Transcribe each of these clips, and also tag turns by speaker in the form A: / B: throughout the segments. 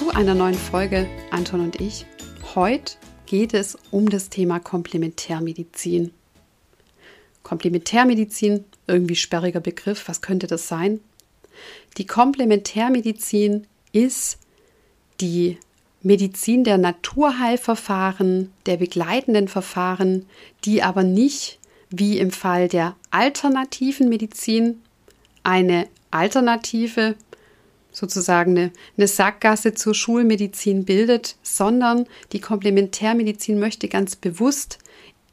A: zu einer neuen Folge Anton und ich. Heute geht es um das Thema Komplementärmedizin. Komplementärmedizin, irgendwie sperriger Begriff, was könnte das sein? Die Komplementärmedizin ist die Medizin der Naturheilverfahren, der begleitenden Verfahren, die aber nicht wie im Fall der alternativen Medizin eine Alternative sozusagen eine, eine Sackgasse zur Schulmedizin bildet, sondern die Komplementärmedizin möchte ganz bewusst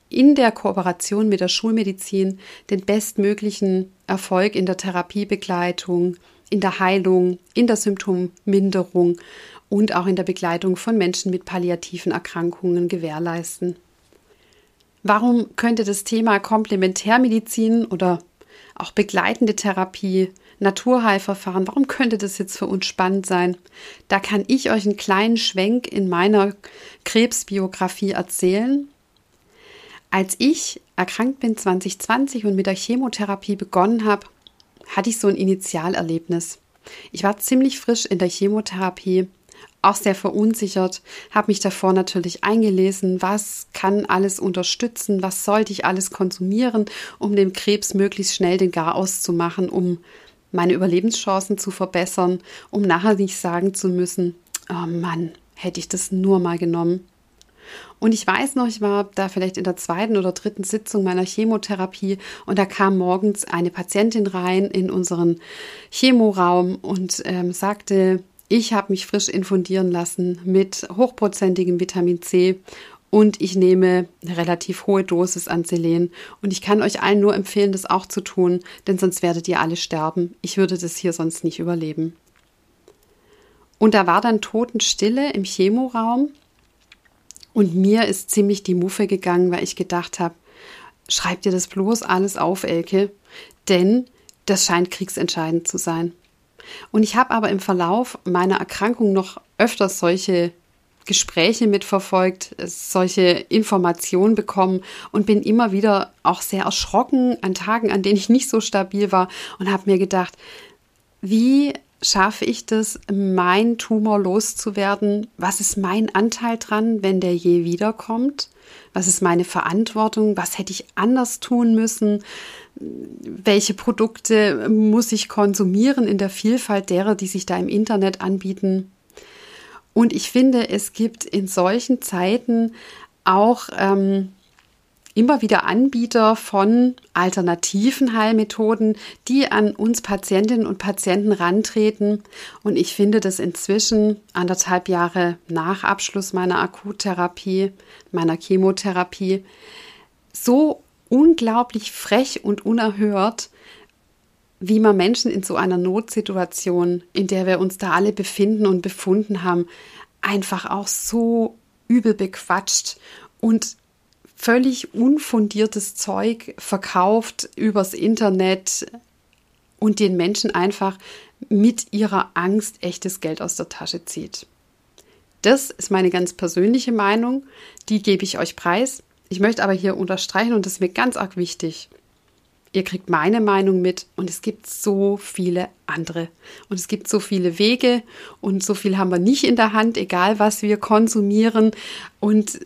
A: in der Kooperation mit der Schulmedizin den bestmöglichen Erfolg in der Therapiebegleitung, in der Heilung, in der Symptomminderung und auch in der Begleitung von Menschen mit palliativen Erkrankungen gewährleisten. Warum könnte das Thema Komplementärmedizin oder auch begleitende Therapie Naturheilverfahren, warum könnte das jetzt für uns spannend sein? Da kann ich euch einen kleinen Schwenk in meiner Krebsbiografie erzählen. Als ich erkrankt bin 2020 und mit der Chemotherapie begonnen habe, hatte ich so ein Initialerlebnis. Ich war ziemlich frisch in der Chemotherapie, auch sehr verunsichert, habe mich davor natürlich eingelesen, was kann alles unterstützen, was sollte ich alles konsumieren, um dem Krebs möglichst schnell den Garaus zu machen, um meine Überlebenschancen zu verbessern, um nachher nicht sagen zu müssen, oh Mann, hätte ich das nur mal genommen. Und ich weiß noch, ich war da vielleicht in der zweiten oder dritten Sitzung meiner Chemotherapie und da kam morgens eine Patientin rein in unseren Chemoraum und ähm, sagte, ich habe mich frisch infundieren lassen mit hochprozentigem Vitamin C und ich nehme eine relativ hohe Dosis an Selen. Und ich kann euch allen nur empfehlen, das auch zu tun, denn sonst werdet ihr alle sterben. Ich würde das hier sonst nicht überleben. Und da war dann Totenstille im Chemoraum. Und mir ist ziemlich die Muffe gegangen, weil ich gedacht habe, schreib dir das bloß alles auf, Elke, denn das scheint kriegsentscheidend zu sein. Und ich habe aber im Verlauf meiner Erkrankung noch öfters solche Gespräche mitverfolgt, solche Informationen bekommen und bin immer wieder auch sehr erschrocken an Tagen, an denen ich nicht so stabil war und habe mir gedacht, wie schaffe ich das, mein Tumor loszuwerden? Was ist mein Anteil dran, wenn der je wiederkommt? Was ist meine Verantwortung? Was hätte ich anders tun müssen? Welche Produkte muss ich konsumieren in der Vielfalt derer, die sich da im Internet anbieten? Und ich finde, es gibt in solchen Zeiten auch ähm, immer wieder Anbieter von alternativen Heilmethoden, die an uns Patientinnen und Patienten rantreten. Und ich finde das inzwischen anderthalb Jahre nach Abschluss meiner Akuttherapie, meiner Chemotherapie, so unglaublich frech und unerhört, wie man Menschen in so einer Notsituation, in der wir uns da alle befinden und befunden haben, einfach auch so übel bequatscht und völlig unfundiertes Zeug verkauft übers Internet und den Menschen einfach mit ihrer Angst echtes Geld aus der Tasche zieht. Das ist meine ganz persönliche Meinung, die gebe ich euch preis. Ich möchte aber hier unterstreichen, und das ist mir ganz arg wichtig, Ihr kriegt meine Meinung mit und es gibt so viele andere. Und es gibt so viele Wege und so viel haben wir nicht in der Hand, egal was wir konsumieren. Und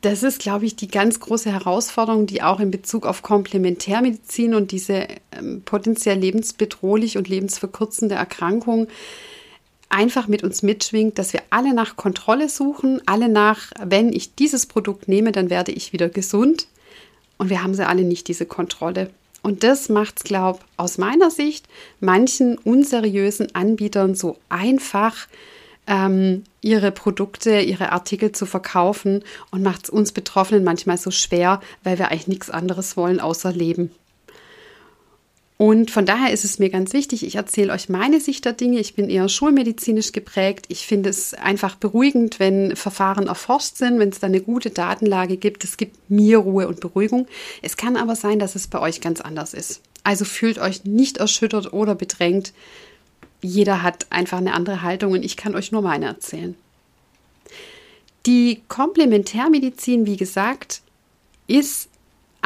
A: das ist, glaube ich, die ganz große Herausforderung, die auch in Bezug auf Komplementärmedizin und diese ähm, potenziell lebensbedrohlich und lebensverkürzende Erkrankung einfach mit uns mitschwingt, dass wir alle nach Kontrolle suchen, alle nach, wenn ich dieses Produkt nehme, dann werde ich wieder gesund. Und wir haben sie alle nicht, diese Kontrolle. Und das macht es, glaube ich, aus meiner Sicht manchen unseriösen Anbietern so einfach, ähm, ihre Produkte, ihre Artikel zu verkaufen und macht es uns Betroffenen manchmal so schwer, weil wir eigentlich nichts anderes wollen außer Leben. Und von daher ist es mir ganz wichtig, ich erzähle euch meine Sicht der Dinge. Ich bin eher schulmedizinisch geprägt. Ich finde es einfach beruhigend, wenn Verfahren erforscht sind, wenn es da eine gute Datenlage gibt. Es gibt mir Ruhe und Beruhigung. Es kann aber sein, dass es bei euch ganz anders ist. Also fühlt euch nicht erschüttert oder bedrängt. Jeder hat einfach eine andere Haltung und ich kann euch nur meine erzählen. Die Komplementärmedizin, wie gesagt, ist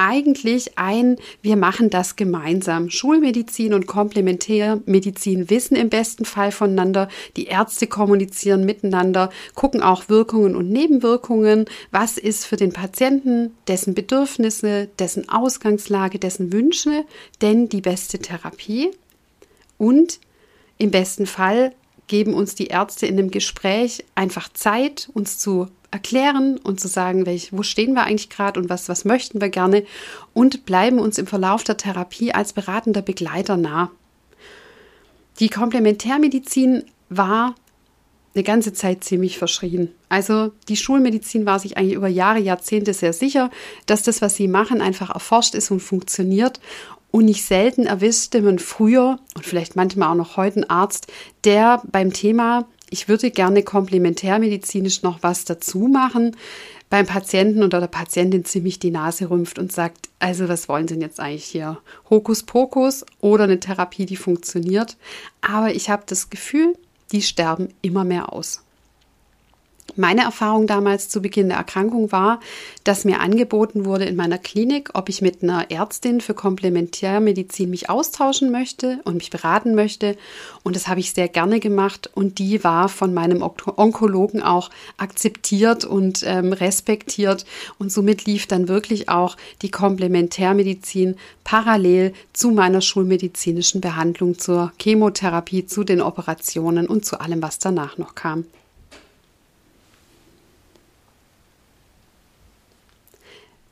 A: eigentlich ein, wir machen das gemeinsam. Schulmedizin und Komplementärmedizin wissen im besten Fall voneinander. Die Ärzte kommunizieren miteinander, gucken auch Wirkungen und Nebenwirkungen. Was ist für den Patienten, dessen Bedürfnisse, dessen Ausgangslage, dessen Wünsche denn die beste Therapie? Und im besten Fall geben uns die Ärzte in einem Gespräch einfach Zeit, uns zu erklären und zu sagen, welch, wo stehen wir eigentlich gerade und was, was möchten wir gerne und bleiben uns im Verlauf der Therapie als beratender Begleiter nah. Die Komplementärmedizin war eine ganze Zeit ziemlich verschrien. Also die Schulmedizin war sich eigentlich über Jahre, Jahrzehnte sehr sicher, dass das, was sie machen, einfach erforscht ist und funktioniert. Und nicht selten erwischte man früher und vielleicht manchmal auch noch heute einen Arzt, der beim Thema ich würde gerne komplementärmedizinisch noch was dazu machen, beim Patienten oder der Patientin ziemlich die Nase rümpft und sagt, also was wollen Sie denn jetzt eigentlich hier? Hokuspokus oder eine Therapie, die funktioniert. Aber ich habe das Gefühl, die sterben immer mehr aus. Meine Erfahrung damals zu Beginn der Erkrankung war, dass mir angeboten wurde in meiner Klinik, ob ich mit einer Ärztin für Komplementärmedizin mich austauschen möchte und mich beraten möchte. Und das habe ich sehr gerne gemacht. Und die war von meinem Onkologen auch akzeptiert und ähm, respektiert. Und somit lief dann wirklich auch die Komplementärmedizin parallel zu meiner schulmedizinischen Behandlung, zur Chemotherapie, zu den Operationen und zu allem, was danach noch kam.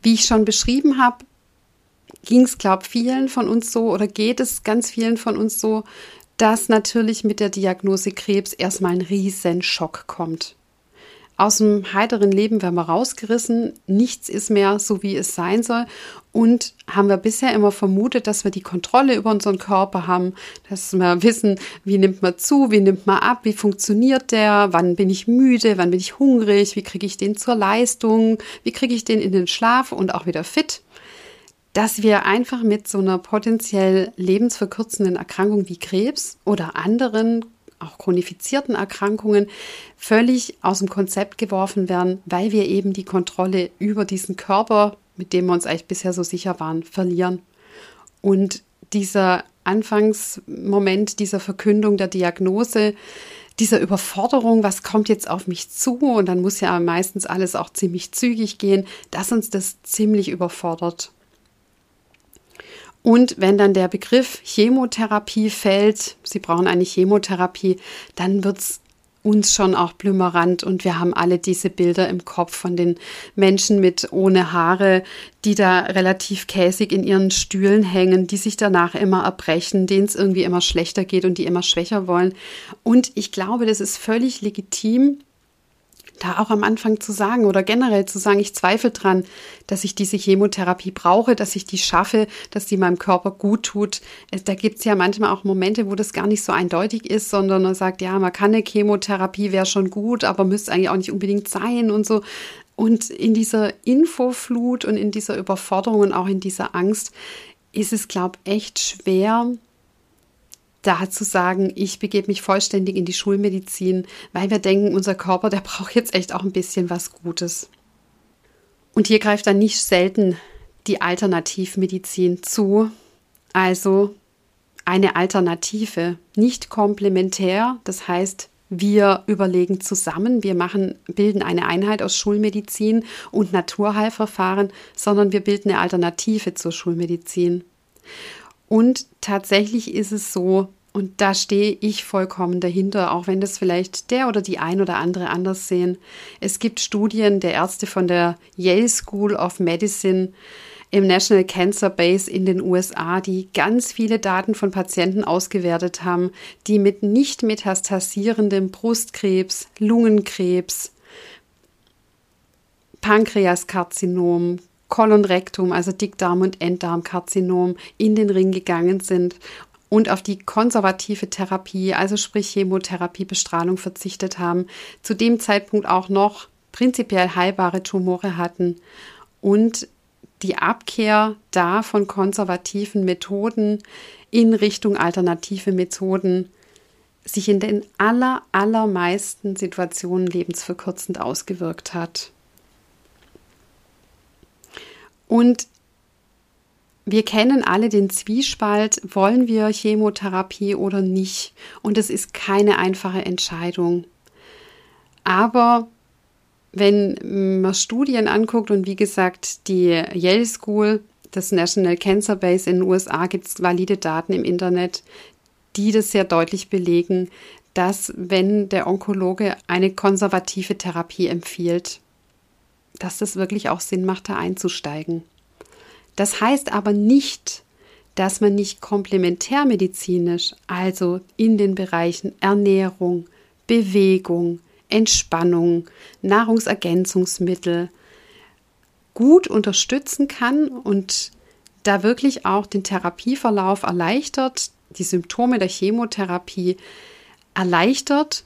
A: Wie ich schon beschrieben habe, ging es, glaube ich, vielen von uns so oder geht es ganz vielen von uns so, dass natürlich mit der Diagnose Krebs erstmal ein riesen Schock kommt aus dem heiteren Leben werden wir rausgerissen, nichts ist mehr so, wie es sein soll. Und haben wir bisher immer vermutet, dass wir die Kontrolle über unseren Körper haben, dass wir wissen, wie nimmt man zu, wie nimmt man ab, wie funktioniert der, wann bin ich müde, wann bin ich hungrig, wie kriege ich den zur Leistung, wie kriege ich den in den Schlaf und auch wieder fit dass wir einfach mit so einer potenziell lebensverkürzenden Erkrankung wie Krebs oder anderen auch chronifizierten Erkrankungen völlig aus dem Konzept geworfen werden, weil wir eben die Kontrolle über diesen Körper, mit dem wir uns eigentlich bisher so sicher waren, verlieren. Und dieser Anfangsmoment dieser Verkündung der Diagnose, dieser Überforderung, was kommt jetzt auf mich zu? Und dann muss ja meistens alles auch ziemlich zügig gehen, dass uns das ziemlich überfordert. Und wenn dann der Begriff Chemotherapie fällt, Sie brauchen eine Chemotherapie, dann wird es uns schon auch blümerant und wir haben alle diese Bilder im Kopf von den Menschen mit ohne Haare, die da relativ käsig in ihren Stühlen hängen, die sich danach immer erbrechen, denen es irgendwie immer schlechter geht und die immer schwächer wollen. Und ich glaube, das ist völlig legitim, da auch am Anfang zu sagen oder generell zu sagen, ich zweifle dran, dass ich diese Chemotherapie brauche, dass ich die schaffe, dass die meinem Körper gut tut. Da gibt es ja manchmal auch Momente, wo das gar nicht so eindeutig ist, sondern man sagt, ja, man kann eine Chemotherapie, wäre schon gut, aber müsste eigentlich auch nicht unbedingt sein und so. Und in dieser Infoflut und in dieser Überforderung und auch in dieser Angst ist es, glaube ich, echt schwer, da zu sagen, ich begebe mich vollständig in die Schulmedizin, weil wir denken, unser Körper, der braucht jetzt echt auch ein bisschen was Gutes. Und hier greift dann nicht selten die Alternativmedizin zu, also eine Alternative, nicht komplementär, das heißt, wir überlegen zusammen, wir machen, bilden eine Einheit aus Schulmedizin und Naturheilverfahren, sondern wir bilden eine Alternative zur Schulmedizin. Und tatsächlich ist es so, Und da stehe ich vollkommen dahinter, auch wenn das vielleicht der oder die ein oder andere anders sehen. Es gibt Studien der Ärzte von der Yale School of Medicine im National Cancer Base in den USA, die ganz viele Daten von Patienten ausgewertet haben, die mit nicht metastasierendem Brustkrebs, Lungenkrebs, Pankreaskarzinom, Kolonrektum, also Dickdarm- und Enddarmkarzinom, in den Ring gegangen sind und auf die konservative Therapie, also sprich Chemotherapie, Bestrahlung verzichtet haben, zu dem Zeitpunkt auch noch prinzipiell heilbare Tumore hatten und die Abkehr da von konservativen Methoden in Richtung alternative Methoden sich in den aller, allermeisten Situationen lebensverkürzend ausgewirkt hat. Und wir kennen alle den Zwiespalt, wollen wir Chemotherapie oder nicht? Und es ist keine einfache Entscheidung. Aber wenn man Studien anguckt und wie gesagt, die Yale School, das National Cancer Base in den USA, gibt es valide Daten im Internet, die das sehr deutlich belegen, dass wenn der Onkologe eine konservative Therapie empfiehlt, dass das wirklich auch Sinn macht, da einzusteigen. Das heißt aber nicht, dass man nicht komplementärmedizinisch, also in den Bereichen Ernährung, Bewegung, Entspannung, Nahrungsergänzungsmittel gut unterstützen kann und da wirklich auch den Therapieverlauf erleichtert, die Symptome der Chemotherapie erleichtert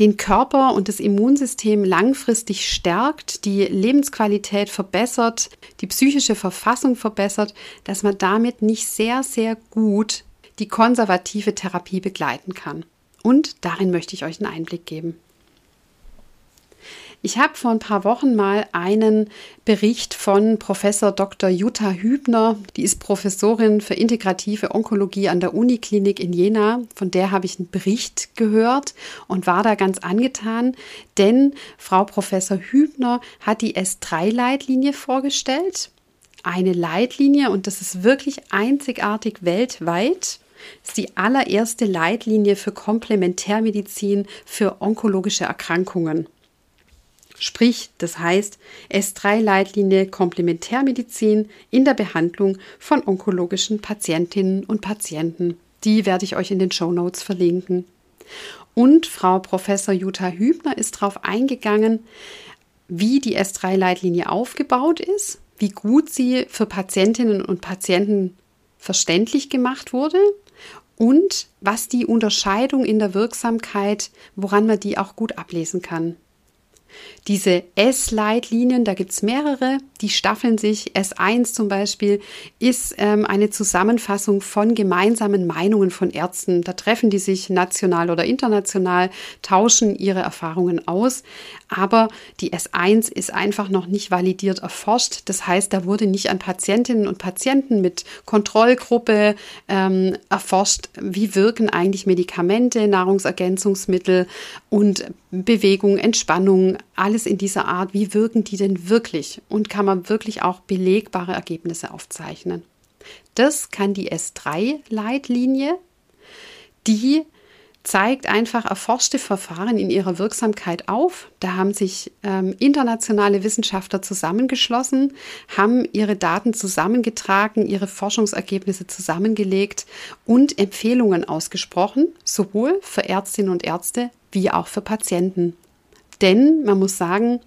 A: den Körper und das Immunsystem langfristig stärkt, die Lebensqualität verbessert, die psychische Verfassung verbessert, dass man damit nicht sehr, sehr gut die konservative Therapie begleiten kann. Und darin möchte ich euch einen Einblick geben. Ich habe vor ein paar Wochen mal einen Bericht von Professor Dr. Jutta Hübner, die ist Professorin für integrative Onkologie an der Uniklinik in Jena. Von der habe ich einen Bericht gehört und war da ganz angetan, denn Frau Professor Hübner hat die S3-Leitlinie vorgestellt. Eine Leitlinie und das ist wirklich einzigartig weltweit ist die allererste Leitlinie für Komplementärmedizin für onkologische Erkrankungen. Sprich, das heißt S3-Leitlinie Komplementärmedizin in der Behandlung von onkologischen Patientinnen und Patienten. Die werde ich euch in den Show Notes verlinken. Und Frau Professor Jutta Hübner ist darauf eingegangen, wie die S3-Leitlinie aufgebaut ist, wie gut sie für Patientinnen und Patienten verständlich gemacht wurde und was die Unterscheidung in der Wirksamkeit, woran man die auch gut ablesen kann. Diese S-Leitlinien, da gibt es mehrere, die staffeln sich. S1 zum Beispiel ist ähm, eine Zusammenfassung von gemeinsamen Meinungen von Ärzten. Da treffen die sich national oder international, tauschen ihre Erfahrungen aus. Aber die S1 ist einfach noch nicht validiert erforscht. Das heißt, da wurde nicht an Patientinnen und Patienten mit Kontrollgruppe ähm, erforscht, wie wirken eigentlich Medikamente, Nahrungsergänzungsmittel und Bewegung, Entspannung, alles in dieser Art, wie wirken die denn wirklich und kann man wirklich auch belegbare Ergebnisse aufzeichnen. Das kann die S3-Leitlinie, die zeigt einfach erforschte Verfahren in ihrer Wirksamkeit auf. Da haben sich ähm, internationale Wissenschaftler zusammengeschlossen, haben ihre Daten zusammengetragen, ihre Forschungsergebnisse zusammengelegt und Empfehlungen ausgesprochen, sowohl für Ärztinnen und Ärzte wie auch für Patienten. Denn man muss sagen,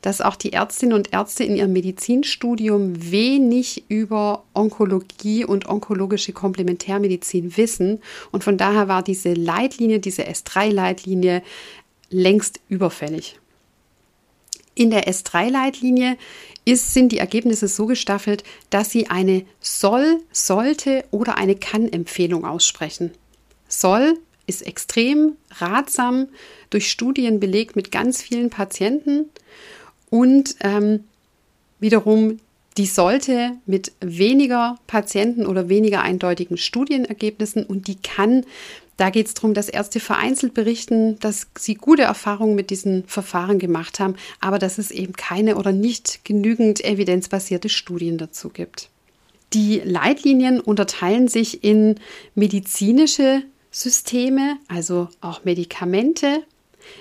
A: dass auch die Ärztinnen und Ärzte in ihrem Medizinstudium wenig über Onkologie und onkologische Komplementärmedizin wissen. Und von daher war diese Leitlinie, diese S3-Leitlinie längst überfällig. In der S3-Leitlinie sind die Ergebnisse so gestaffelt, dass sie eine soll, sollte oder eine kann-Empfehlung aussprechen. Soll ist extrem ratsam, durch Studien belegt mit ganz vielen Patienten und ähm, wiederum die sollte mit weniger Patienten oder weniger eindeutigen Studienergebnissen und die kann, da geht es darum, dass Ärzte vereinzelt berichten, dass sie gute Erfahrungen mit diesen Verfahren gemacht haben, aber dass es eben keine oder nicht genügend evidenzbasierte Studien dazu gibt. Die Leitlinien unterteilen sich in medizinische Systeme, also auch Medikamente,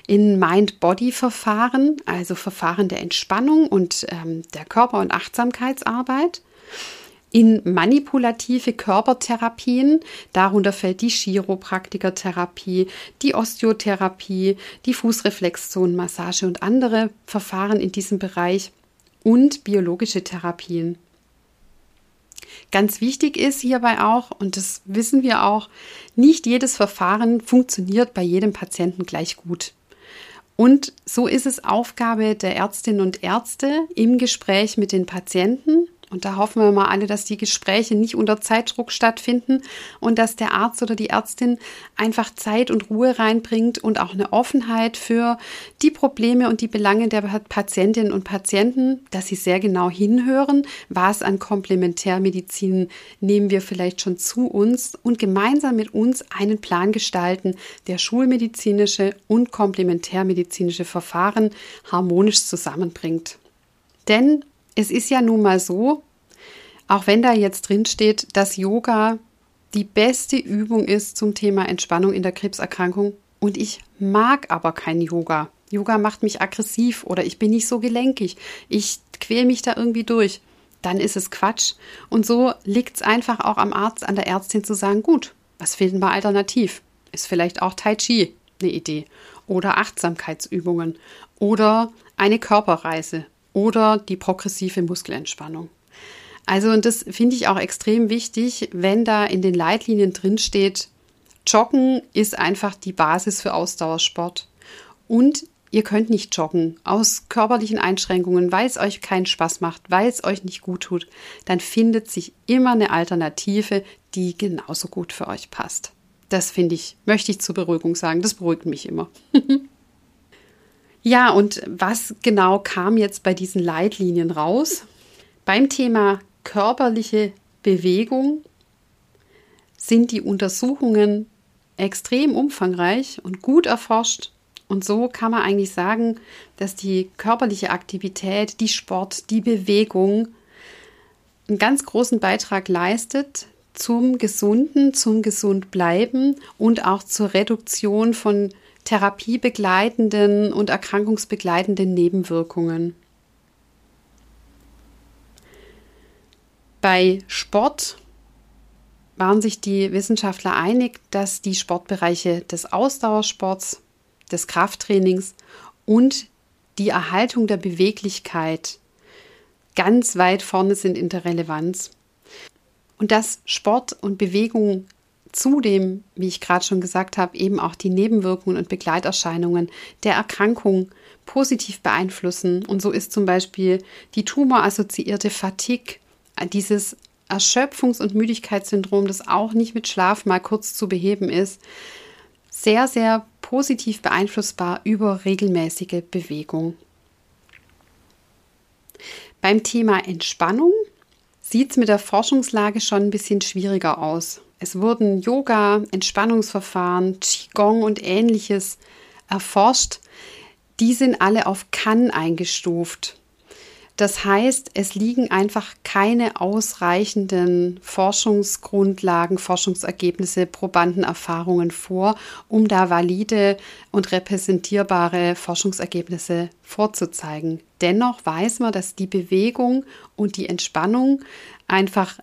A: in Mind-Body-Verfahren, also Verfahren der Entspannung und ähm, der Körper- und Achtsamkeitsarbeit, in manipulative Körpertherapien, darunter fällt die Chiropraktikertherapie, die Osteotherapie, die Fußreflexzonenmassage und andere Verfahren in diesem Bereich und biologische Therapien. Ganz wichtig ist hierbei auch, und das wissen wir auch, nicht jedes Verfahren funktioniert bei jedem Patienten gleich gut. Und so ist es Aufgabe der Ärztinnen und Ärzte im Gespräch mit den Patienten, und da hoffen wir mal alle, dass die Gespräche nicht unter Zeitdruck stattfinden und dass der Arzt oder die Ärztin einfach Zeit und Ruhe reinbringt und auch eine Offenheit für die Probleme und die Belange der Patientinnen und Patienten, dass sie sehr genau hinhören, was an Komplementärmedizin nehmen wir vielleicht schon zu uns und gemeinsam mit uns einen Plan gestalten, der schulmedizinische und komplementärmedizinische Verfahren harmonisch zusammenbringt. Denn es ist ja nun mal so, auch wenn da jetzt drin steht, dass Yoga die beste Übung ist zum Thema Entspannung in der Krebserkrankung und ich mag aber kein Yoga. Yoga macht mich aggressiv oder ich bin nicht so gelenkig. Ich quäle mich da irgendwie durch. Dann ist es Quatsch. Und so liegt es einfach auch am Arzt, an der Ärztin zu sagen, gut, was finden wir alternativ? Ist vielleicht auch Tai Chi eine Idee oder Achtsamkeitsübungen oder eine Körperreise oder die progressive Muskelentspannung. Also, und das finde ich auch extrem wichtig, wenn da in den Leitlinien drin steht, Joggen ist einfach die Basis für Ausdauersport. Und ihr könnt nicht joggen aus körperlichen Einschränkungen, weil es euch keinen Spaß macht, weil es euch nicht gut tut, dann findet sich immer eine Alternative, die genauso gut für euch passt. Das finde ich, möchte ich zur Beruhigung sagen, das beruhigt mich immer. Ja, und was genau kam jetzt bei diesen Leitlinien raus? Beim Thema körperliche Bewegung sind die Untersuchungen extrem umfangreich und gut erforscht. Und so kann man eigentlich sagen, dass die körperliche Aktivität, die Sport, die Bewegung einen ganz großen Beitrag leistet zum Gesunden, zum Gesundbleiben und auch zur Reduktion von therapiebegleitenden und erkrankungsbegleitenden Nebenwirkungen. Bei Sport waren sich die Wissenschaftler einig, dass die Sportbereiche des Ausdauersports, des Krafttrainings und die Erhaltung der Beweglichkeit ganz weit vorne sind in der Relevanz. Und dass Sport und Bewegung zudem, wie ich gerade schon gesagt habe, eben auch die Nebenwirkungen und Begleiterscheinungen der Erkrankung positiv beeinflussen. Und so ist zum Beispiel die tumorassoziierte Fatigue, dieses Erschöpfungs- und Müdigkeitssyndrom, das auch nicht mit Schlaf mal kurz zu beheben ist, sehr, sehr positiv beeinflussbar über regelmäßige Bewegung. Beim Thema Entspannung sieht es mit der Forschungslage schon ein bisschen schwieriger aus. Es wurden Yoga, Entspannungsverfahren, Qigong und ähnliches erforscht. Die sind alle auf Kann eingestuft. Das heißt, es liegen einfach keine ausreichenden Forschungsgrundlagen, Forschungsergebnisse, Probandenerfahrungen vor, um da valide und repräsentierbare Forschungsergebnisse vorzuzeigen. Dennoch weiß man, dass die Bewegung und die Entspannung einfach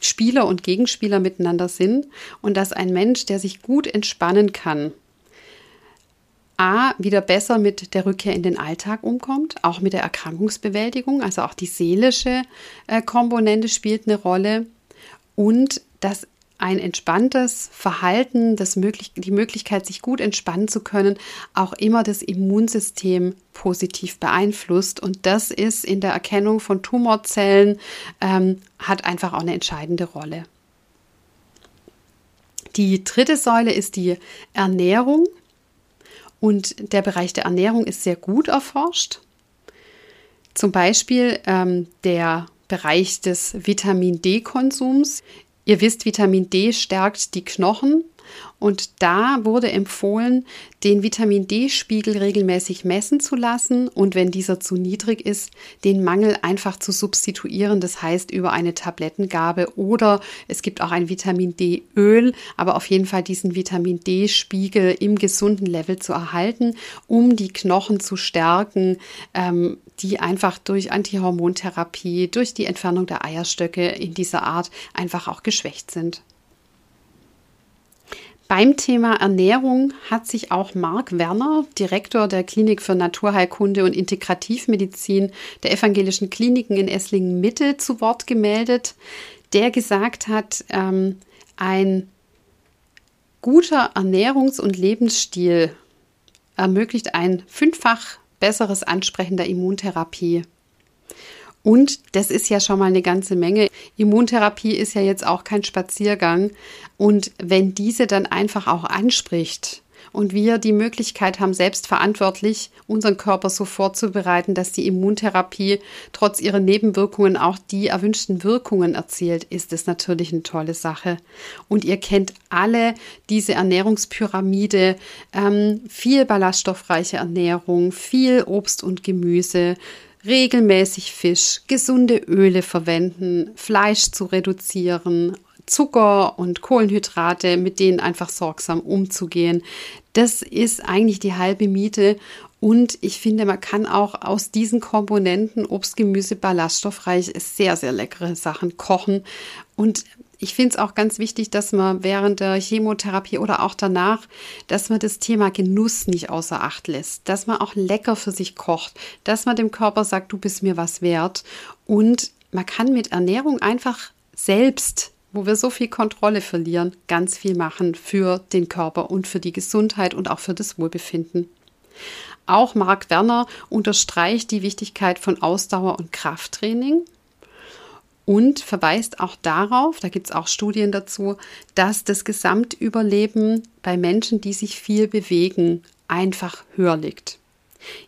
A: Spieler und Gegenspieler miteinander sind und dass ein Mensch, der sich gut entspannen kann, A, wieder besser mit der Rückkehr in den Alltag umkommt, auch mit der Erkrankungsbewältigung, also auch die seelische äh, Komponente spielt eine Rolle und dass ein entspanntes Verhalten, das möglich die Möglichkeit, sich gut entspannen zu können, auch immer das Immunsystem positiv beeinflusst. Und das ist in der Erkennung von Tumorzellen, ähm, hat einfach auch eine entscheidende Rolle. Die dritte Säule ist die Ernährung. Und der Bereich der Ernährung ist sehr gut erforscht. Zum Beispiel ähm, der Bereich des Vitamin D-Konsums Ihr wisst, Vitamin D stärkt die Knochen, Und da wurde empfohlen, den Vitamin D-Spiegel regelmäßig messen zu lassen und wenn dieser zu niedrig ist, den Mangel einfach zu substituieren. Das heißt über eine Tablettengabe oder es gibt auch ein Vitamin D-Öl, aber auf jeden Fall diesen Vitamin D-Spiegel im gesunden Level zu erhalten, um die Knochen zu stärken, ähm, die einfach durch Antihormontherapie, durch die Entfernung der Eierstöcke in dieser Art einfach auch geschwächt sind. Beim Thema Ernährung hat sich auch Marc Werner, Direktor der Klinik für Naturheilkunde und Integrativmedizin der evangelischen Kliniken in Esslingen-Mitte, zu Wort gemeldet, der gesagt hat, ähm, ein guter Ernährungs- und Lebensstil ermöglicht ein fünffach besseres Ansprechen der Immuntherapie. Und das ist ja schon mal eine ganze Menge. Immuntherapie ist ja jetzt auch kein Spaziergang. Und wenn diese dann einfach auch anspricht und wir die Möglichkeit haben, selbstverantwortlich unseren Körper so vorzubereiten, dass die Immuntherapie trotz ihrer Nebenwirkungen auch die erwünschten Wirkungen erzielt, ist es natürlich eine tolle Sache. Und ihr kennt alle diese Ernährungspyramide, ähm, viel ballaststoffreiche Ernährung, viel Obst und Gemüse, regelmäßig Fisch, gesunde Öle verwenden, Fleisch zu reduzieren, Zucker und Kohlenhydrate, mit denen einfach sorgsam umzugehen. Das ist eigentlich die halbe Miete. Und ich finde, man kann auch aus diesen Komponenten Obst, Gemüse, ballaststoffreich sehr, sehr leckere Sachen kochen. Und ich finde es auch ganz wichtig, dass man während der Chemotherapie oder auch danach, dass man das Thema Genuss nicht außer Acht lässt, dass man auch lecker für sich kocht, dass man dem Körper sagt, du bist mir was wert. Und man kann mit Ernährung einfach selbst wo wir so viel Kontrolle verlieren, ganz viel machen für den Körper und für die Gesundheit und auch für das Wohlbefinden. Auch Marc Werner unterstreicht die Wichtigkeit von Ausdauer und Krafttraining und verweist auch darauf, da gibt es auch Studien dazu, dass das Gesamtüberleben bei Menschen, die sich viel bewegen, einfach höher liegt.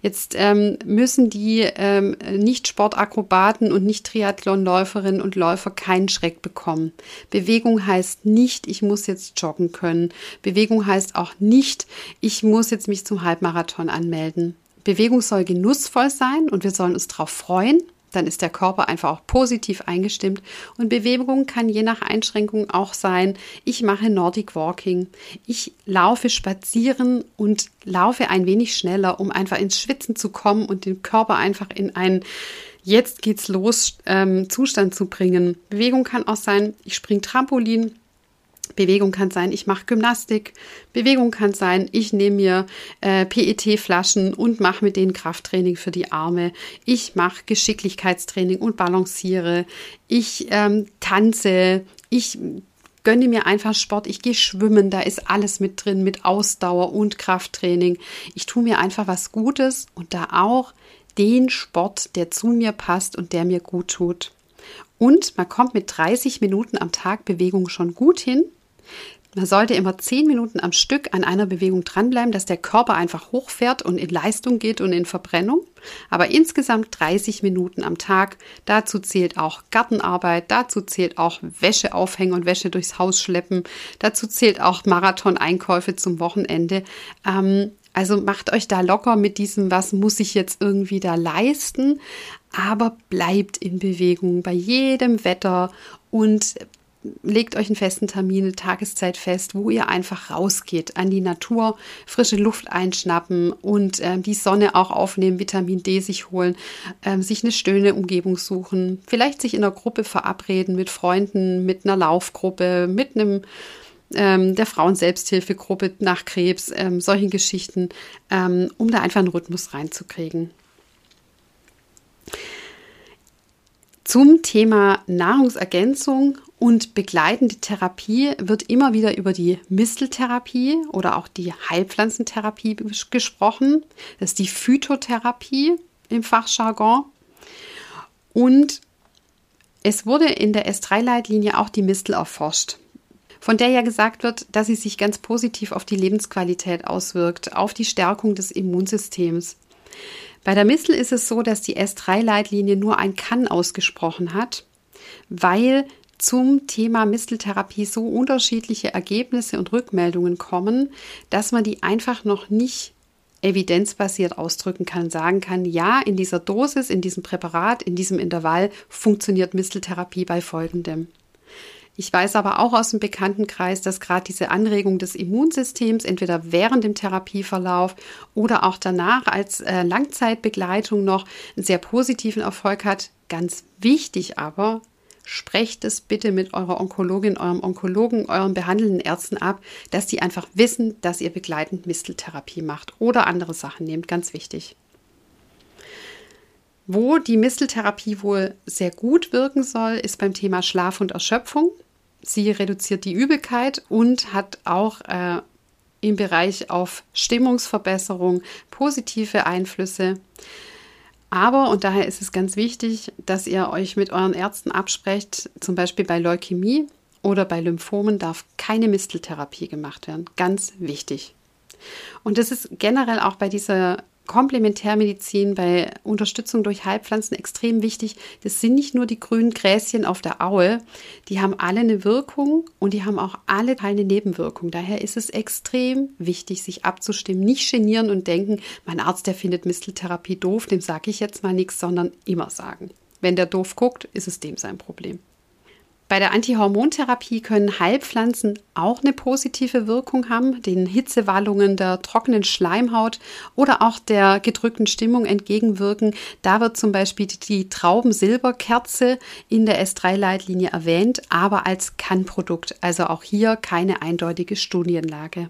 A: Jetzt ähm, müssen die ähm, Nicht-Sportakrobaten und Nicht-Triathlonläuferinnen und Läufer keinen Schreck bekommen. Bewegung heißt nicht, ich muss jetzt joggen können. Bewegung heißt auch nicht, ich muss jetzt mich zum Halbmarathon anmelden. Bewegung soll genussvoll sein und wir sollen uns darauf freuen dann ist der Körper einfach auch positiv eingestimmt. Und Bewegung kann je nach Einschränkung auch sein, ich mache Nordic Walking, ich laufe spazieren und laufe ein wenig schneller, um einfach ins Schwitzen zu kommen und den Körper einfach in einen Jetzt geht's los ähm, Zustand zu bringen. Bewegung kann auch sein, ich springe Trampolin, Bewegung kann sein, ich mache Gymnastik. Bewegung kann sein, ich nehme mir äh, PET-Flaschen und mache mit denen Krafttraining für die Arme. Ich mache Geschicklichkeitstraining und balanciere. Ich ähm, tanze. Ich gönne mir einfach Sport. Ich gehe schwimmen. Da ist alles mit drin, mit Ausdauer und Krafttraining. Ich tue mir einfach was Gutes und da auch den Sport, der zu mir passt und der mir gut tut. Und man kommt mit 30 Minuten am Tag Bewegung schon gut hin. Man sollte immer zehn Minuten am Stück an einer Bewegung dranbleiben, dass der Körper einfach hochfährt und in Leistung geht und in Verbrennung. Aber insgesamt 30 Minuten am Tag. Dazu zählt auch Gartenarbeit, dazu zählt auch Wäsche aufhängen und Wäsche durchs Haus schleppen, dazu zählt auch Marathon-Einkäufe zum Wochenende. Ähm, also macht euch da locker mit diesem, was muss ich jetzt irgendwie da leisten, aber bleibt in Bewegung bei jedem Wetter und legt euch einen festen Termin, eine Tageszeit fest, wo ihr einfach rausgeht an die Natur, frische Luft einschnappen und äh, die Sonne auch aufnehmen, Vitamin D sich holen, äh, sich eine schöne Umgebung suchen, vielleicht sich in einer Gruppe verabreden mit Freunden, mit einer Laufgruppe, mit einem ähm, der Frauen-Selbsthilfegruppe nach Krebs, ähm, solchen Geschichten, ähm, um da einfach einen Rhythmus reinzukriegen. Zum Thema Nahrungsergänzung und begleitende Therapie wird immer wieder über die Misteltherapie oder auch die Heilpflanzentherapie gesprochen. Das ist die Phytotherapie im Fachjargon. Und es wurde in der S3-Leitlinie auch die Mistel erforscht, von der ja gesagt wird, dass sie sich ganz positiv auf die Lebensqualität auswirkt, auf die Stärkung des Immunsystems. Bei der Mistel ist es so, dass die S3-Leitlinie nur ein Kann ausgesprochen hat, weil zum Thema Misteltherapie so unterschiedliche Ergebnisse und Rückmeldungen kommen, dass man die einfach noch nicht evidenzbasiert ausdrücken kann, sagen kann, ja, in dieser Dosis, in diesem Präparat, in diesem Intervall funktioniert Misteltherapie bei folgendem. Ich weiß aber auch aus dem Bekanntenkreis, dass gerade diese Anregung des Immunsystems entweder während dem Therapieverlauf oder auch danach als äh, Langzeitbegleitung noch einen sehr positiven Erfolg hat. Ganz wichtig aber, sprecht es bitte mit eurer Onkologin, eurem Onkologen, euren behandelnden Ärzten ab, dass die einfach wissen, dass ihr begleitend Misteltherapie macht oder andere Sachen nehmt. Ganz wichtig. Wo die Misteltherapie wohl sehr gut wirken soll, ist beim Thema Schlaf und Erschöpfung. Sie reduziert die Übelkeit und hat auch äh, im Bereich auf Stimmungsverbesserung positive Einflüsse. Aber, und daher ist es ganz wichtig, dass ihr euch mit euren Ärzten absprecht, zum Beispiel bei Leukämie oder bei Lymphomen darf keine Misteltherapie gemacht werden. Ganz wichtig. Und das ist generell auch bei dieser Komplementärmedizin, bei Unterstützung durch Heilpflanzen extrem wichtig. Das sind nicht nur die grünen Gräschen auf der Aue, die haben alle eine Wirkung und die haben auch alle keine Nebenwirkung. Daher ist es extrem wichtig, sich abzustimmen, nicht genieren und denken, mein Arzt, der findet Misteltherapie doof, dem sage ich jetzt mal nichts, sondern immer sagen. Wenn der doof guckt, ist es dem sein Problem. Bei der Antihormontherapie können Heilpflanzen auch eine positive Wirkung haben, den Hitzewallungen der trockenen Schleimhaut oder auch der gedrückten Stimmung entgegenwirken. Da wird zum Beispiel die Traubensilberkerze in der S3-Leitlinie erwähnt, aber als Kannprodukt, also auch hier keine eindeutige Studienlage.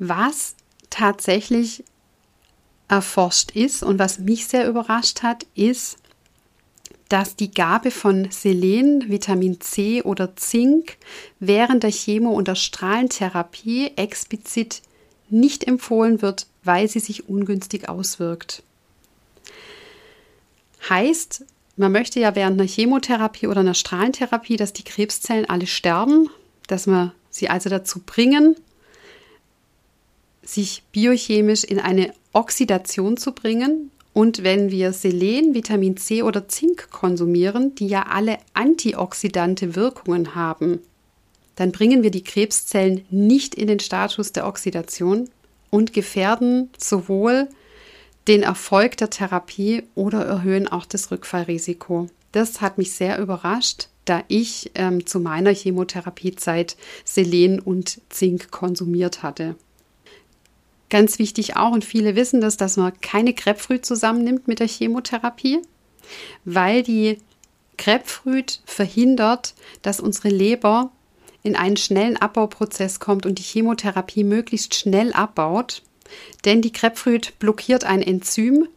A: Was tatsächlich erforscht ist und was mich sehr überrascht hat, ist, dass die Gabe von Selen, Vitamin C oder Zink während der Chemo- und der Strahlentherapie explizit nicht empfohlen wird, weil sie sich ungünstig auswirkt. Heißt, man möchte ja während einer Chemotherapie oder einer Strahlentherapie, dass die Krebszellen alle sterben, dass wir sie also dazu bringen, sich biochemisch in eine Oxidation zu bringen und wenn wir Selen, Vitamin C oder Zink konsumieren, die ja alle antioxidante Wirkungen haben, dann bringen wir die Krebszellen nicht in den Status der Oxidation und gefährden sowohl den Erfolg der Therapie oder erhöhen auch das Rückfallrisiko. Das hat mich sehr überrascht, da ich ähm, zu meiner Chemotherapiezeit Selen und Zink konsumiert hatte. Ganz wichtig auch, und viele wissen das, dass man keine Grapefruit zusammennimmt mit der Chemotherapie, weil die Grapefruit verhindert, dass unsere Leber in einen schnellen Abbauprozess kommt und die Chemotherapie möglichst schnell abbaut. Denn die Grapefruit blockiert ein Enzym,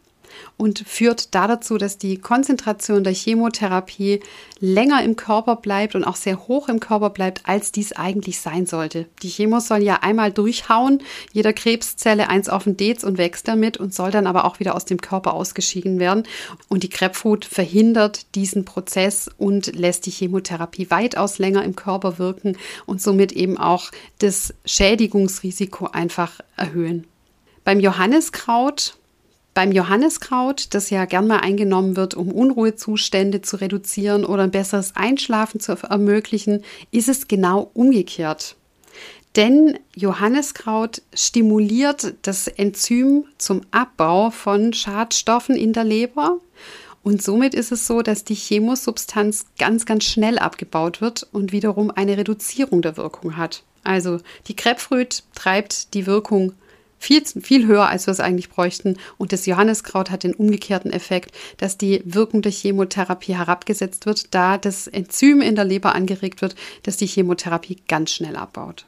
A: und führt da dazu, dass die Konzentration der Chemotherapie länger im Körper bleibt und auch sehr hoch im Körper bleibt, als dies eigentlich sein sollte. Die Chemo soll ja einmal durchhauen, jeder Krebszelle eins auf den Dez und wächst damit und soll dann aber auch wieder aus dem Körper ausgeschieden werden. Und die Grapefruit verhindert diesen Prozess und lässt die Chemotherapie weitaus länger im Körper wirken und somit eben auch das Schädigungsrisiko einfach erhöhen. Beim Johanniskraut beim Johanniskraut, das ja gern mal eingenommen wird, um Unruhezustände zu reduzieren oder ein besseres Einschlafen zu ermöglichen, ist es genau umgekehrt. Denn Johanniskraut stimuliert das Enzym zum Abbau von Schadstoffen in der Leber und somit ist es so, dass die Chemosubstanz ganz, ganz schnell abgebaut wird und wiederum eine Reduzierung der Wirkung hat. Also die Grapefruit treibt die Wirkung viel, viel höher, als wir es eigentlich bräuchten. Und das Johanniskraut hat den umgekehrten Effekt, dass die Wirkung der Chemotherapie herabgesetzt wird, da das Enzym in der Leber angeregt wird, das die Chemotherapie ganz schnell abbaut.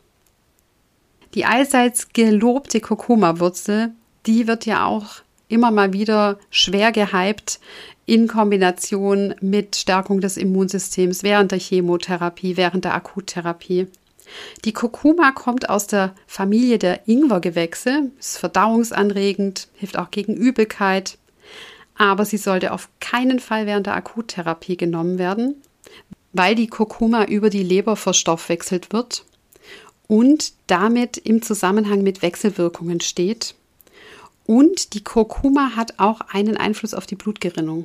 A: Die allseits gelobte Kurkuma-Wurzel, die wird ja auch immer mal wieder schwer gehypt in Kombination mit Stärkung des Immunsystems während der Chemotherapie, während der Akuttherapie. Die Kurkuma kommt aus der Familie der Ingwergewächse, ist verdauungsanregend, hilft auch gegen Übelkeit, aber sie sollte auf keinen Fall während der Akuttherapie genommen werden, weil die Kurkuma über die Leber verstoffwechselt wird und damit im Zusammenhang mit Wechselwirkungen steht. Und die Kurkuma hat auch einen Einfluss auf die Blutgerinnung.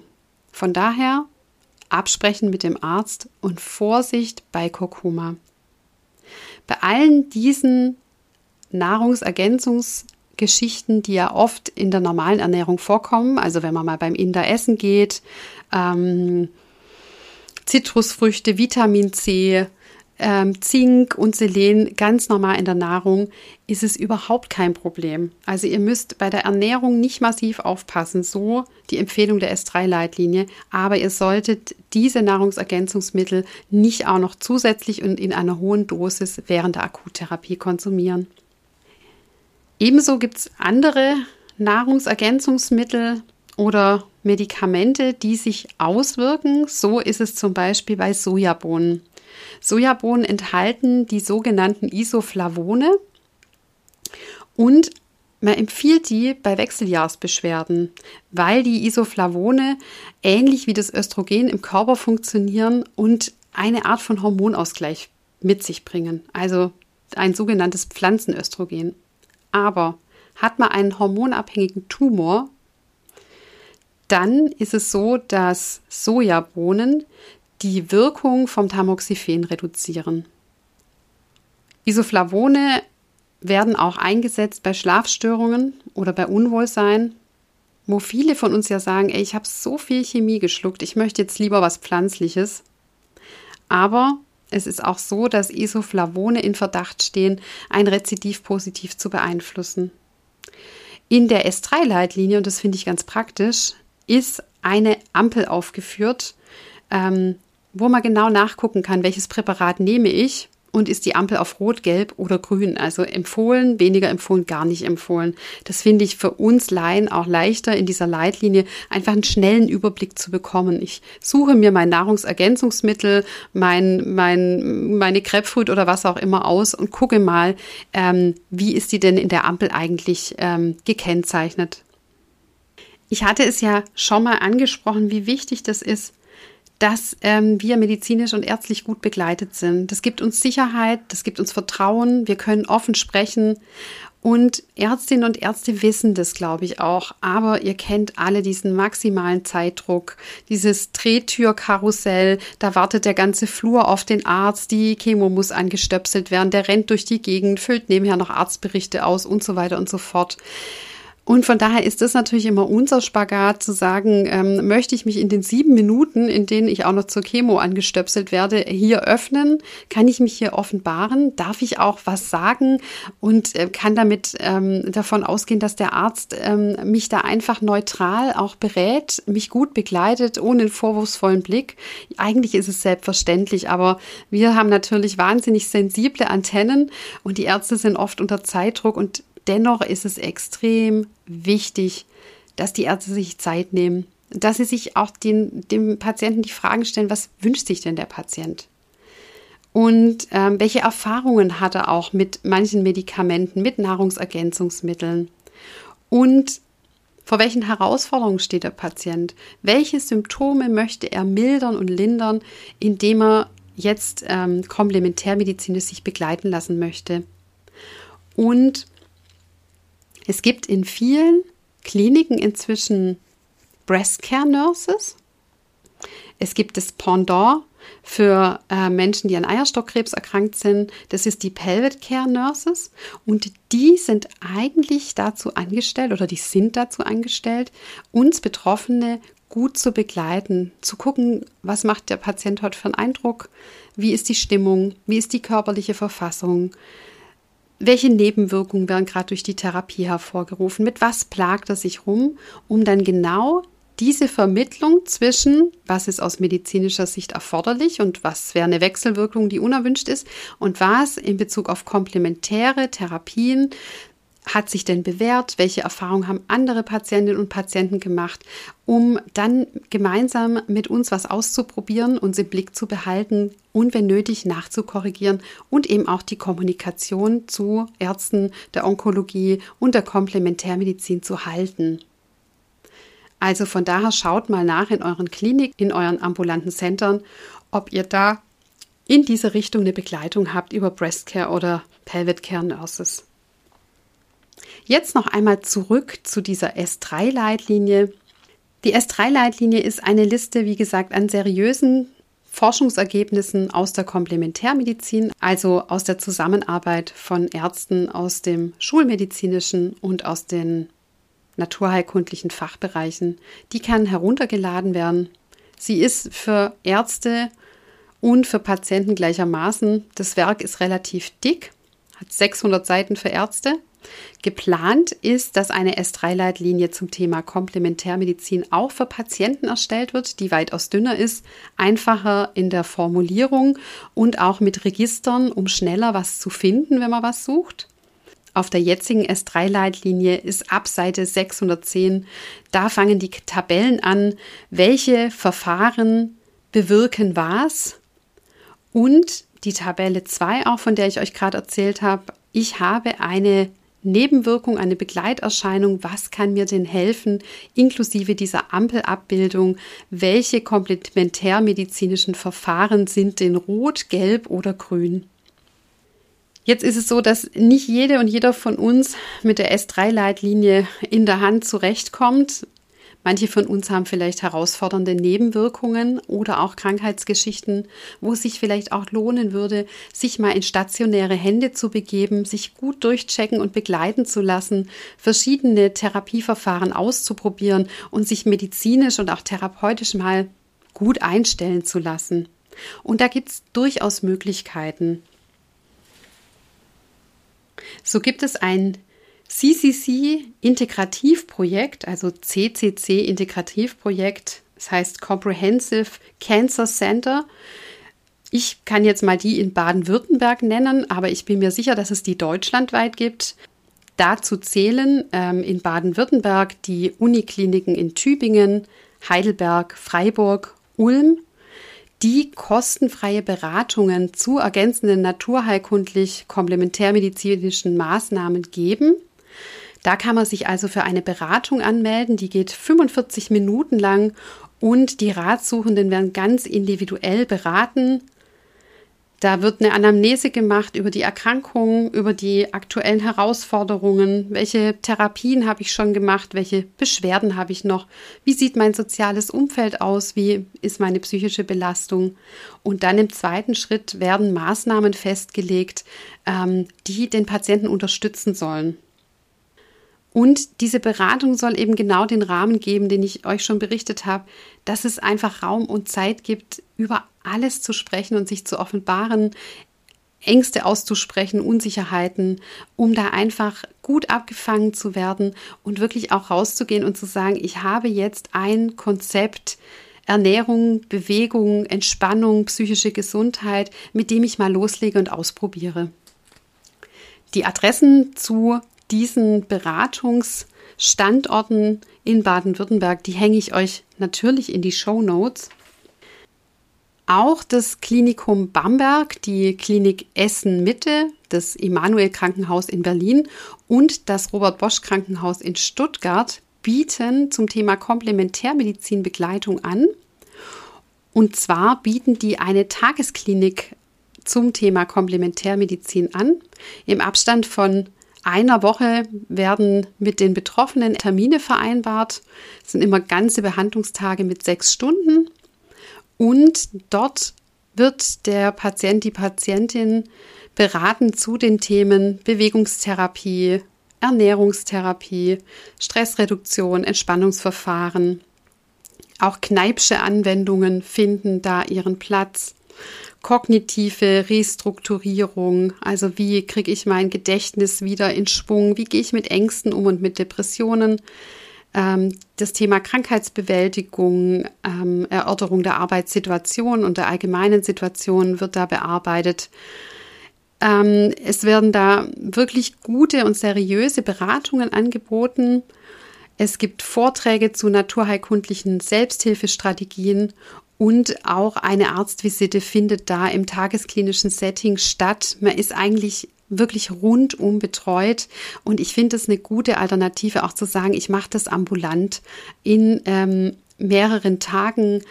A: Von daher absprechen mit dem Arzt und Vorsicht bei Kurkuma. Bei allen diesen Nahrungsergänzungsgeschichten, die ja oft in der normalen Ernährung vorkommen, also wenn man mal beim Inder essen geht, ähm, Zitrusfrüchte, Vitamin C, ähm, Zink und Selen ganz normal in der Nahrung, ist es überhaupt kein Problem. Also ihr müsst bei der Ernährung nicht massiv aufpassen, so die Empfehlung der S3-Leitlinie, aber ihr solltet diese Nahrungsergänzungsmittel nicht auch noch zusätzlich und in einer hohen Dosis während der Akuttherapie konsumieren. Ebenso gibt es andere Nahrungsergänzungsmittel oder Medikamente, die sich auswirken. So ist es zum Beispiel bei Sojabohnen. Sojabohnen enthalten die sogenannten Isoflavone und man empfiehlt die bei Wechseljahrsbeschwerden, weil die Isoflavone ähnlich wie das Östrogen im Körper funktionieren und eine Art von Hormonausgleich mit sich bringen, also ein sogenanntes Pflanzenöstrogen. Aber hat man einen hormonabhängigen Tumor, dann ist es so, dass Sojabohnen die Wirkung vom Tamoxifen reduzieren. Isoflavone werden auch eingesetzt bei Schlafstörungen oder bei Unwohlsein, wo viele von uns ja sagen, ey, ich habe so viel Chemie geschluckt, ich möchte jetzt lieber was Pflanzliches. Aber es ist auch so, dass Isoflavone in Verdacht stehen, ein Rezidiv positiv zu beeinflussen. In der S3-Leitlinie, und das finde ich ganz praktisch, ist eine Ampel aufgeführt, ähm, wo man genau nachgucken kann, welches Präparat nehme ich und ist die Ampel auf Rot, Gelb oder Grün. Also empfohlen, weniger empfohlen, gar nicht empfohlen. Das finde ich für uns Laien auch leichter in dieser Leitlinie, einfach einen schnellen Überblick zu bekommen. Ich suche mir mein Nahrungsergänzungsmittel, mein, mein, meine Grapefruit oder was auch immer aus und gucke mal, ähm, wie ist die denn in der Ampel eigentlich ähm, gekennzeichnet. Ich hatte es ja schon mal angesprochen, wie wichtig das ist, dass ähm, wir medizinisch und ärztlich gut begleitet sind. Das gibt uns Sicherheit, das gibt uns Vertrauen, wir können offen sprechen. Und Ärztinnen und Ärzte wissen das, glaube ich, auch. Aber ihr kennt alle diesen maximalen Zeitdruck, dieses Drehtürkarussell. Da wartet der ganze Flur auf den Arzt. Die Chemo muss angestöpselt werden. Der rennt durch die Gegend, füllt nebenher noch Arztberichte aus und so weiter und so fort. Und von daher ist das natürlich immer unser Spagat zu sagen, ähm, möchte ich mich in den sieben Minuten, in denen ich auch noch zur Chemo angestöpselt werde, hier öffnen? Kann ich mich hier offenbaren? Darf ich auch was sagen? Und äh, kann damit ähm, davon ausgehen, dass der Arzt ähm, mich da einfach neutral auch berät, mich gut begleitet, ohne einen vorwurfsvollen Blick? Eigentlich ist es selbstverständlich, aber wir haben natürlich wahnsinnig sensible Antennen und die Ärzte sind oft unter Zeitdruck und Dennoch ist es extrem wichtig, dass die Ärzte sich Zeit nehmen, dass sie sich auch den, dem Patienten die Fragen stellen, was wünscht sich denn der Patient? Und ähm, welche Erfahrungen hat er auch mit manchen Medikamenten, mit Nahrungsergänzungsmitteln? Und vor welchen Herausforderungen steht der Patient? Welche Symptome möchte er mildern und lindern, indem er jetzt ähm, komplementärmedizinisch sich begleiten lassen möchte? Und es gibt in vielen Kliniken inzwischen Breast Care Nurses. Es gibt das Pendant für äh, Menschen, die an Eierstockkrebs erkrankt sind. Das ist die Pelvic Care Nurses. Und die sind eigentlich dazu angestellt oder die sind dazu angestellt, uns Betroffene gut zu begleiten, zu gucken, was macht der Patient heute für einen Eindruck, wie ist die Stimmung, wie ist die körperliche Verfassung, welche Nebenwirkungen werden gerade durch die Therapie hervorgerufen? Mit was plagt er sich rum, um dann genau diese Vermittlung zwischen, was ist aus medizinischer Sicht erforderlich und was wäre eine Wechselwirkung, die unerwünscht ist, und was in Bezug auf komplementäre Therapien hat sich denn bewährt? Welche Erfahrungen haben andere Patientinnen und Patienten gemacht, um dann gemeinsam mit uns was auszuprobieren, uns im Blick zu behalten und wenn nötig nachzukorrigieren und eben auch die Kommunikation zu Ärzten der Onkologie und der Komplementärmedizin zu halten. Also von daher schaut mal nach in euren Kliniken, in euren ambulanten Centern, ob ihr da in diese Richtung eine Begleitung habt über Breast Care oder Pelvic Care Nurses. Jetzt noch einmal zurück zu dieser S3-Leitlinie. Die S3-Leitlinie ist eine Liste, wie gesagt, an seriösen Forschungsergebnissen aus der Komplementärmedizin, also aus der Zusammenarbeit von Ärzten aus dem schulmedizinischen und aus den naturheilkundlichen Fachbereichen. Die kann heruntergeladen werden. Sie ist für Ärzte und für Patienten gleichermaßen. Das Werk ist relativ dick, hat 600 Seiten für Ärzte. Geplant ist, dass eine S3-Leitlinie zum Thema Komplementärmedizin auch für Patienten erstellt wird, die weitaus dünner ist, einfacher in der Formulierung und auch mit Registern, um schneller was zu finden, wenn man was sucht. Auf der jetzigen S3-Leitlinie ist ab Seite 610, da fangen die Tabellen an, welche Verfahren bewirken was und die Tabelle 2 auch, von der ich euch gerade erzählt habe. Ich habe eine Nebenwirkung, eine Begleiterscheinung, was kann mir denn helfen, inklusive dieser Ampelabbildung, welche komplementärmedizinischen Verfahren sind denn rot, gelb oder grün. Jetzt ist es so, dass nicht jede und jeder von uns mit der S3-Leitlinie in der Hand zurechtkommt. Manche von uns haben vielleicht herausfordernde Nebenwirkungen oder auch Krankheitsgeschichten, wo es sich vielleicht auch lohnen würde, sich mal in stationäre Hände zu begeben, sich gut durchchecken und begleiten zu lassen, verschiedene Therapieverfahren auszuprobieren und sich medizinisch und auch therapeutisch mal gut einstellen zu lassen. Und da gibt es durchaus Möglichkeiten. So gibt es ein CCC Integrativprojekt, also CCC Integrativprojekt, das heißt Comprehensive Cancer Center. Ich kann jetzt mal die in Baden-Württemberg nennen, aber ich bin mir sicher, dass es die deutschlandweit gibt. Dazu zählen ähm, in Baden-Württemberg die Unikliniken in Tübingen, Heidelberg, Freiburg, Ulm, die kostenfreie Beratungen zu ergänzenden naturheilkundlich komplementärmedizinischen Maßnahmen geben. Da kann man sich also für eine Beratung anmelden, die geht 45 Minuten lang und die Ratsuchenden werden ganz individuell beraten. Da wird eine Anamnese gemacht über die Erkrankungen, über die aktuellen Herausforderungen, welche Therapien habe ich schon gemacht, welche Beschwerden habe ich noch, wie sieht mein soziales Umfeld aus, wie ist meine psychische Belastung. Und dann im zweiten Schritt werden Maßnahmen festgelegt, ähm, die den Patienten unterstützen sollen. Und diese Beratung soll eben genau den Rahmen geben, den ich euch schon berichtet habe, dass es einfach Raum und Zeit gibt, über alles zu sprechen und sich zu offenbaren, Ängste auszusprechen, Unsicherheiten, um da einfach gut abgefangen zu werden und wirklich auch rauszugehen und zu sagen, ich habe jetzt ein Konzept, Ernährung, Bewegung, Entspannung, psychische Gesundheit, mit dem ich mal loslege und ausprobiere. Die Adressen zu diesen Beratungsstandorten in Baden-Württemberg, die hänge ich euch natürlich in die Show Notes. Auch das Klinikum Bamberg, die Klinik Essen Mitte, das Immanuel Krankenhaus in Berlin und das Robert Bosch Krankenhaus in Stuttgart bieten zum Thema Komplementärmedizin Begleitung an. Und zwar bieten die eine Tagesklinik zum Thema Komplementärmedizin an. Im Abstand von einer Woche werden mit den Betroffenen Termine vereinbart. Es sind immer ganze Behandlungstage mit sechs Stunden. Und dort wird der Patient, die Patientin beraten zu den Themen Bewegungstherapie, Ernährungstherapie, Stressreduktion, Entspannungsverfahren. Auch Kneipsche Anwendungen finden da ihren Platz kognitive Restrukturierung, also wie kriege ich mein Gedächtnis wieder in Schwung, wie gehe ich mit Ängsten um und mit Depressionen. Ähm, das Thema Krankheitsbewältigung, ähm, Erörterung der Arbeitssituation und der allgemeinen Situation wird da bearbeitet. Ähm, es werden da wirklich gute und seriöse Beratungen angeboten. Es gibt Vorträge zu naturheilkundlichen Selbsthilfestrategien und auch eine Arztvisite findet da im tagesklinischen Setting statt. Man ist eigentlich wirklich rundum betreut. Und ich finde es eine gute Alternative, auch zu sagen, ich mache das ambulant in ähm, mehreren Tagen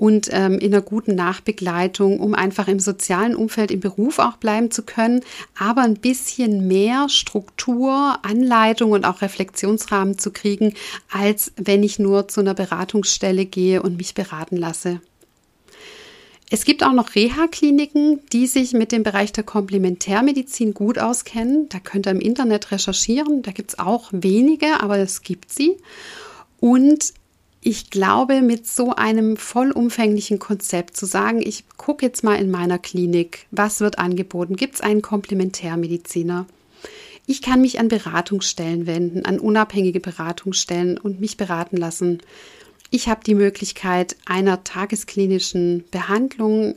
A: und ähm, in einer guten Nachbegleitung, um einfach im sozialen Umfeld, im Beruf auch bleiben zu können, aber ein bisschen mehr Struktur, Anleitung und auch Reflexionsrahmen zu kriegen, als wenn ich nur zu einer Beratungsstelle gehe und mich beraten lasse. Es gibt auch noch Reha-Kliniken, die sich mit dem Bereich der Komplementärmedizin gut auskennen. Da könnt ihr im Internet recherchieren. Da gibt es auch wenige, aber es gibt sie. Und ich glaube, mit so einem vollumfänglichen Konzept zu sagen, ich gucke jetzt mal in meiner Klinik, was wird angeboten? Gibt es einen Komplementärmediziner? Ich kann mich an Beratungsstellen wenden, an unabhängige Beratungsstellen und mich beraten lassen. Ich habe die Möglichkeit einer tagesklinischen Behandlung,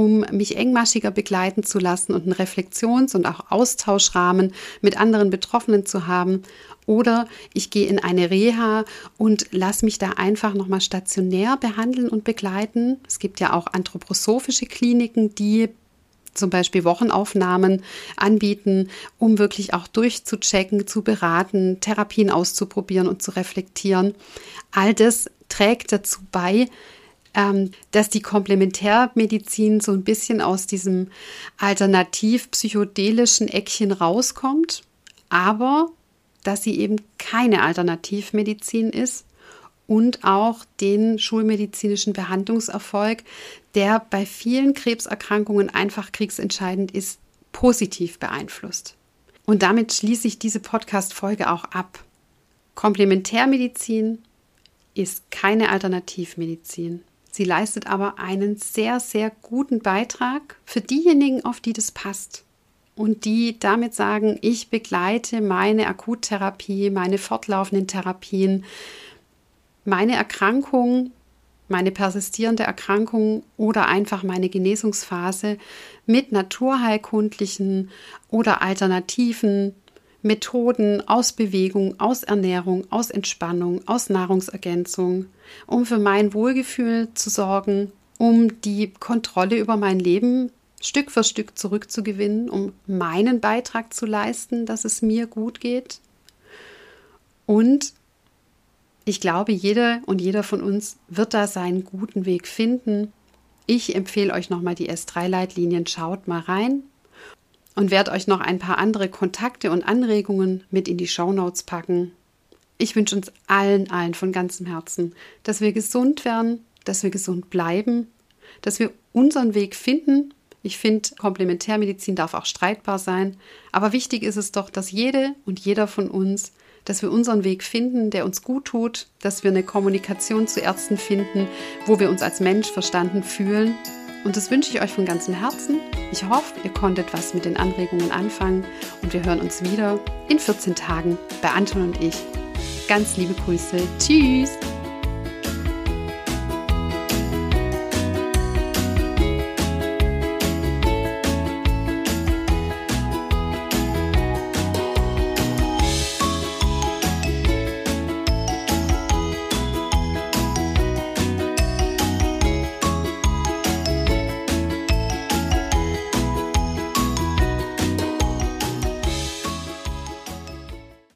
A: um mich engmaschiger begleiten zu lassen und einen Reflexions- und auch Austauschrahmen mit anderen Betroffenen zu haben. Oder ich gehe in eine Reha und lasse mich da einfach nochmal stationär behandeln und begleiten. Es gibt ja auch anthroposophische Kliniken, die zum Beispiel Wochenaufnahmen anbieten, um wirklich auch durchzuchecken, zu beraten, Therapien auszuprobieren und zu reflektieren. All das trägt dazu bei, ähm, dass die Komplementärmedizin so ein bisschen aus diesem alternativ-psychedelischen Eckchen rauskommt, aber dass sie eben keine Alternativmedizin ist und auch den schulmedizinischen Behandlungserfolg, der bei vielen Krebserkrankungen einfach kriegsentscheidend ist, positiv beeinflusst. Und damit schließe ich diese Podcast-Folge auch ab. Komplementärmedizin ist keine Alternativmedizin. Sie leistet aber einen sehr, sehr guten Beitrag für diejenigen, auf die das passt. Und die damit sagen, ich begleite meine Akuttherapie, meine fortlaufenden Therapien, meine Erkrankung, meine persistierende Erkrankung oder einfach meine Genesungsphase mit naturheilkundlichen oder alternativen Methoden aus Bewegung, aus Ernährung, aus Entspannung, aus Nahrungsergänzung, um für mein Wohlgefühl zu sorgen, um die Kontrolle über mein Leben Stück für Stück zurückzugewinnen, um meinen Beitrag zu leisten, dass es mir gut geht. Und ich glaube, jeder und jeder von uns wird da seinen guten Weg finden. Ich empfehle euch nochmal die S3-Leitlinien. Schaut mal rein und werde euch noch ein paar andere Kontakte und Anregungen mit in die Shownotes packen. Ich wünsche uns allen, allen von ganzem Herzen, dass wir gesund werden, dass wir gesund bleiben, dass wir unseren Weg finden. Ich finde, Komplementärmedizin darf auch streitbar sein, aber wichtig ist es doch, dass jede und jeder von uns, dass wir unseren Weg finden, der uns gut tut, dass wir eine Kommunikation zu Ärzten finden, wo wir uns als Mensch verstanden fühlen und das wünsche ich euch von ganzem Herzen. Ich hoffe, ihr konntet was mit den Anregungen anfangen und wir hören uns wieder in 14 Tagen bei Anton und ich. Ganz liebe Grüße. Tschüss.